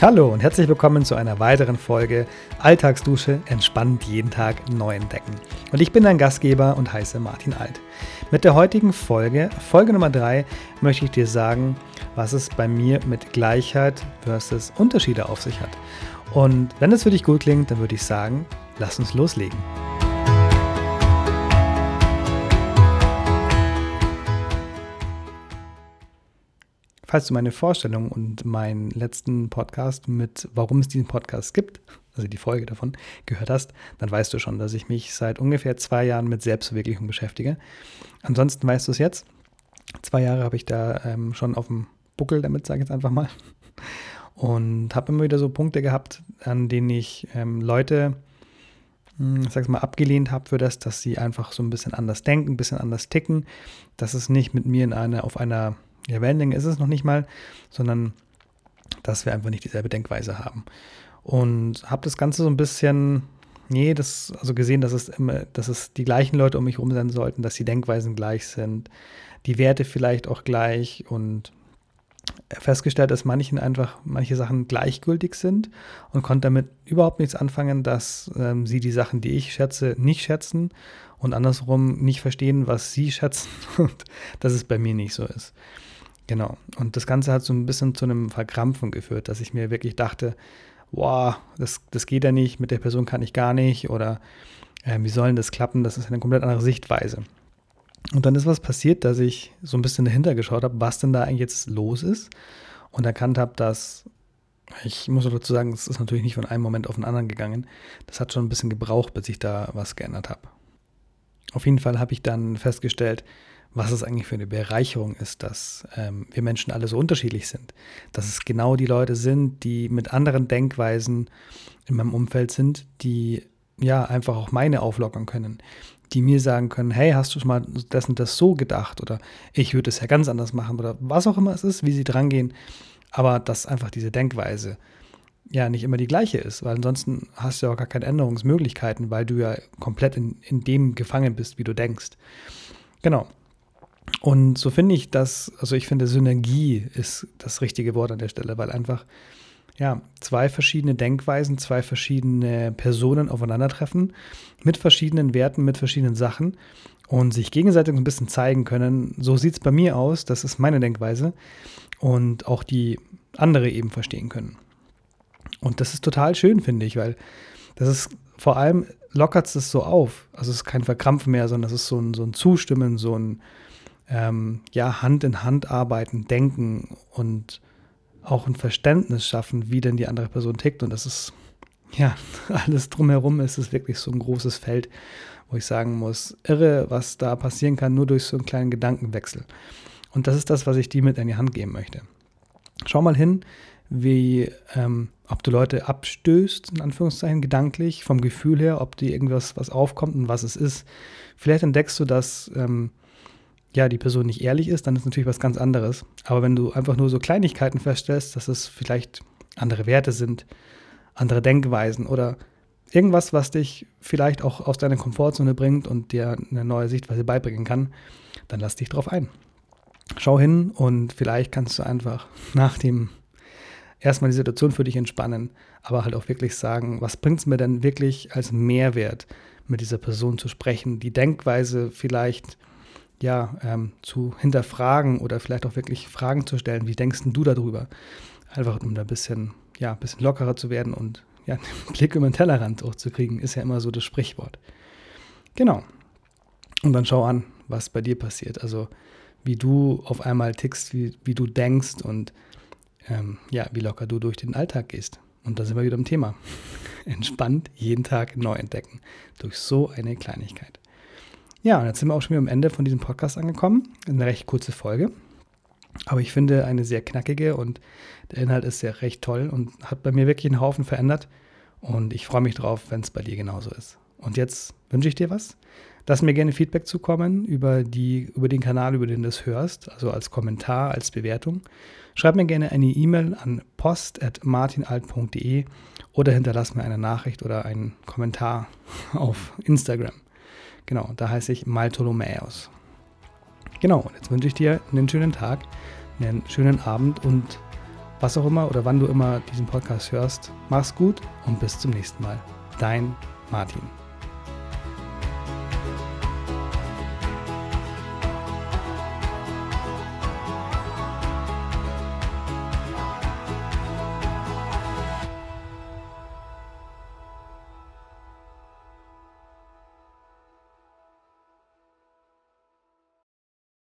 Hallo und herzlich willkommen zu einer weiteren Folge Alltagsdusche entspannt jeden Tag neu entdecken. Und ich bin dein Gastgeber und heiße Martin Alt. Mit der heutigen Folge, Folge Nummer 3, möchte ich dir sagen, was es bei mir mit Gleichheit versus Unterschiede auf sich hat. Und wenn es für dich gut klingt, dann würde ich sagen, lass uns loslegen. Falls du meine Vorstellung und meinen letzten Podcast mit, warum es diesen Podcast gibt, also die Folge davon, gehört hast, dann weißt du schon, dass ich mich seit ungefähr zwei Jahren mit Selbstverwirklichung beschäftige. Ansonsten weißt du es jetzt. Zwei Jahre habe ich da ähm, schon auf dem Buckel damit, sage ich jetzt einfach mal. Und habe immer wieder so Punkte gehabt, an denen ich ähm, Leute, hm, ich sag's mal, abgelehnt habe für das, dass sie einfach so ein bisschen anders denken, ein bisschen anders ticken, dass es nicht mit mir in einer, auf einer ja, Wellenlänge ist es noch nicht mal, sondern dass wir einfach nicht dieselbe Denkweise haben. Und habe das Ganze so ein bisschen, nee, das, also gesehen, dass es immer, dass es die gleichen Leute um mich herum sein sollten, dass die Denkweisen gleich sind, die Werte vielleicht auch gleich und festgestellt, dass manchen einfach manche Sachen gleichgültig sind und konnte damit überhaupt nichts anfangen, dass ähm, sie die Sachen, die ich schätze, nicht schätzen und andersrum nicht verstehen, was sie schätzen und dass es bei mir nicht so ist. Genau. Und das Ganze hat so ein bisschen zu einem Verkrampfen geführt, dass ich mir wirklich dachte, wow, das, das geht ja nicht, mit der Person kann ich gar nicht oder äh, wie soll das klappen? Das ist eine komplett andere Sichtweise. Und dann ist was passiert, dass ich so ein bisschen dahinter geschaut habe, was denn da eigentlich jetzt los ist und erkannt habe, dass ich muss dazu sagen, es ist natürlich nicht von einem Moment auf den anderen gegangen. Das hat schon ein bisschen gebraucht, bis ich da was geändert habe. Auf jeden Fall habe ich dann festgestellt, was es eigentlich für eine Bereicherung ist, dass ähm, wir Menschen alle so unterschiedlich sind. Dass es genau die Leute sind, die mit anderen Denkweisen in meinem Umfeld sind, die ja einfach auch meine auflockern können, die mir sagen können, hey, hast du schon mal das und das so gedacht oder ich würde es ja ganz anders machen oder was auch immer es ist, wie sie drangehen, aber dass einfach diese Denkweise ja nicht immer die gleiche ist, weil ansonsten hast du ja auch gar keine Änderungsmöglichkeiten, weil du ja komplett in, in dem gefangen bist, wie du denkst. Genau. Und so finde ich das, also ich finde Synergie ist das richtige Wort an der Stelle, weil einfach ja, zwei verschiedene Denkweisen, zwei verschiedene Personen aufeinandertreffen mit verschiedenen Werten, mit verschiedenen Sachen und sich gegenseitig ein bisschen zeigen können. So sieht es bei mir aus, das ist meine Denkweise und auch die andere eben verstehen können. Und das ist total schön, finde ich, weil das ist vor allem lockert es so auf. Also es ist kein Verkrampfen mehr, sondern es ist so ein, so ein Zustimmen, so ein ähm, ja, Hand in Hand arbeiten, denken und auch ein Verständnis schaffen, wie denn die andere Person tickt. Und das ist, ja, alles drumherum ist es wirklich so ein großes Feld, wo ich sagen muss, irre, was da passieren kann, nur durch so einen kleinen Gedankenwechsel. Und das ist das, was ich dir mit in die Hand geben möchte. Schau mal hin, wie, ähm, ob du Leute abstößt, in Anführungszeichen, gedanklich, vom Gefühl her, ob dir irgendwas was aufkommt und was es ist. Vielleicht entdeckst du, dass ähm, ja, die Person nicht ehrlich ist, dann ist natürlich was ganz anderes. Aber wenn du einfach nur so Kleinigkeiten feststellst, dass es vielleicht andere Werte sind, andere Denkweisen oder irgendwas, was dich vielleicht auch aus deiner Komfortzone bringt und dir eine neue Sichtweise beibringen kann, dann lass dich drauf ein. Schau hin und vielleicht kannst du einfach nach dem erstmal die Situation für dich entspannen, aber halt auch wirklich sagen, was bringt es mir denn wirklich als Mehrwert, mit dieser Person zu sprechen, die Denkweise vielleicht ja, ähm, zu hinterfragen oder vielleicht auch wirklich Fragen zu stellen. Wie denkst du darüber? Einfach um da ein bisschen, ja, ein bisschen lockerer zu werden und ja, einen Blick über den Tellerrand auch zu kriegen, ist ja immer so das Sprichwort. Genau. Und dann schau an, was bei dir passiert. Also wie du auf einmal tickst, wie, wie du denkst und ähm, ja, wie locker du durch den Alltag gehst. Und da sind wir wieder im Thema. Entspannt jeden Tag neu entdecken. Durch so eine Kleinigkeit. Ja, und jetzt sind wir auch schon wieder am Ende von diesem Podcast angekommen. Eine recht kurze Folge. Aber ich finde eine sehr knackige und der Inhalt ist sehr recht toll und hat bei mir wirklich einen Haufen verändert. Und ich freue mich drauf, wenn es bei dir genauso ist. Und jetzt wünsche ich dir was. Lass mir gerne Feedback zukommen über, die, über den Kanal, über den du das hörst, also als Kommentar, als Bewertung. Schreib mir gerne eine E-Mail an post.martinalt.de oder hinterlass mir eine Nachricht oder einen Kommentar auf Instagram. Genau, da heiße ich Maltolomäus. Genau, und jetzt wünsche ich dir einen schönen Tag, einen schönen Abend und was auch immer oder wann du immer diesen Podcast hörst. Mach's gut und bis zum nächsten Mal. Dein Martin.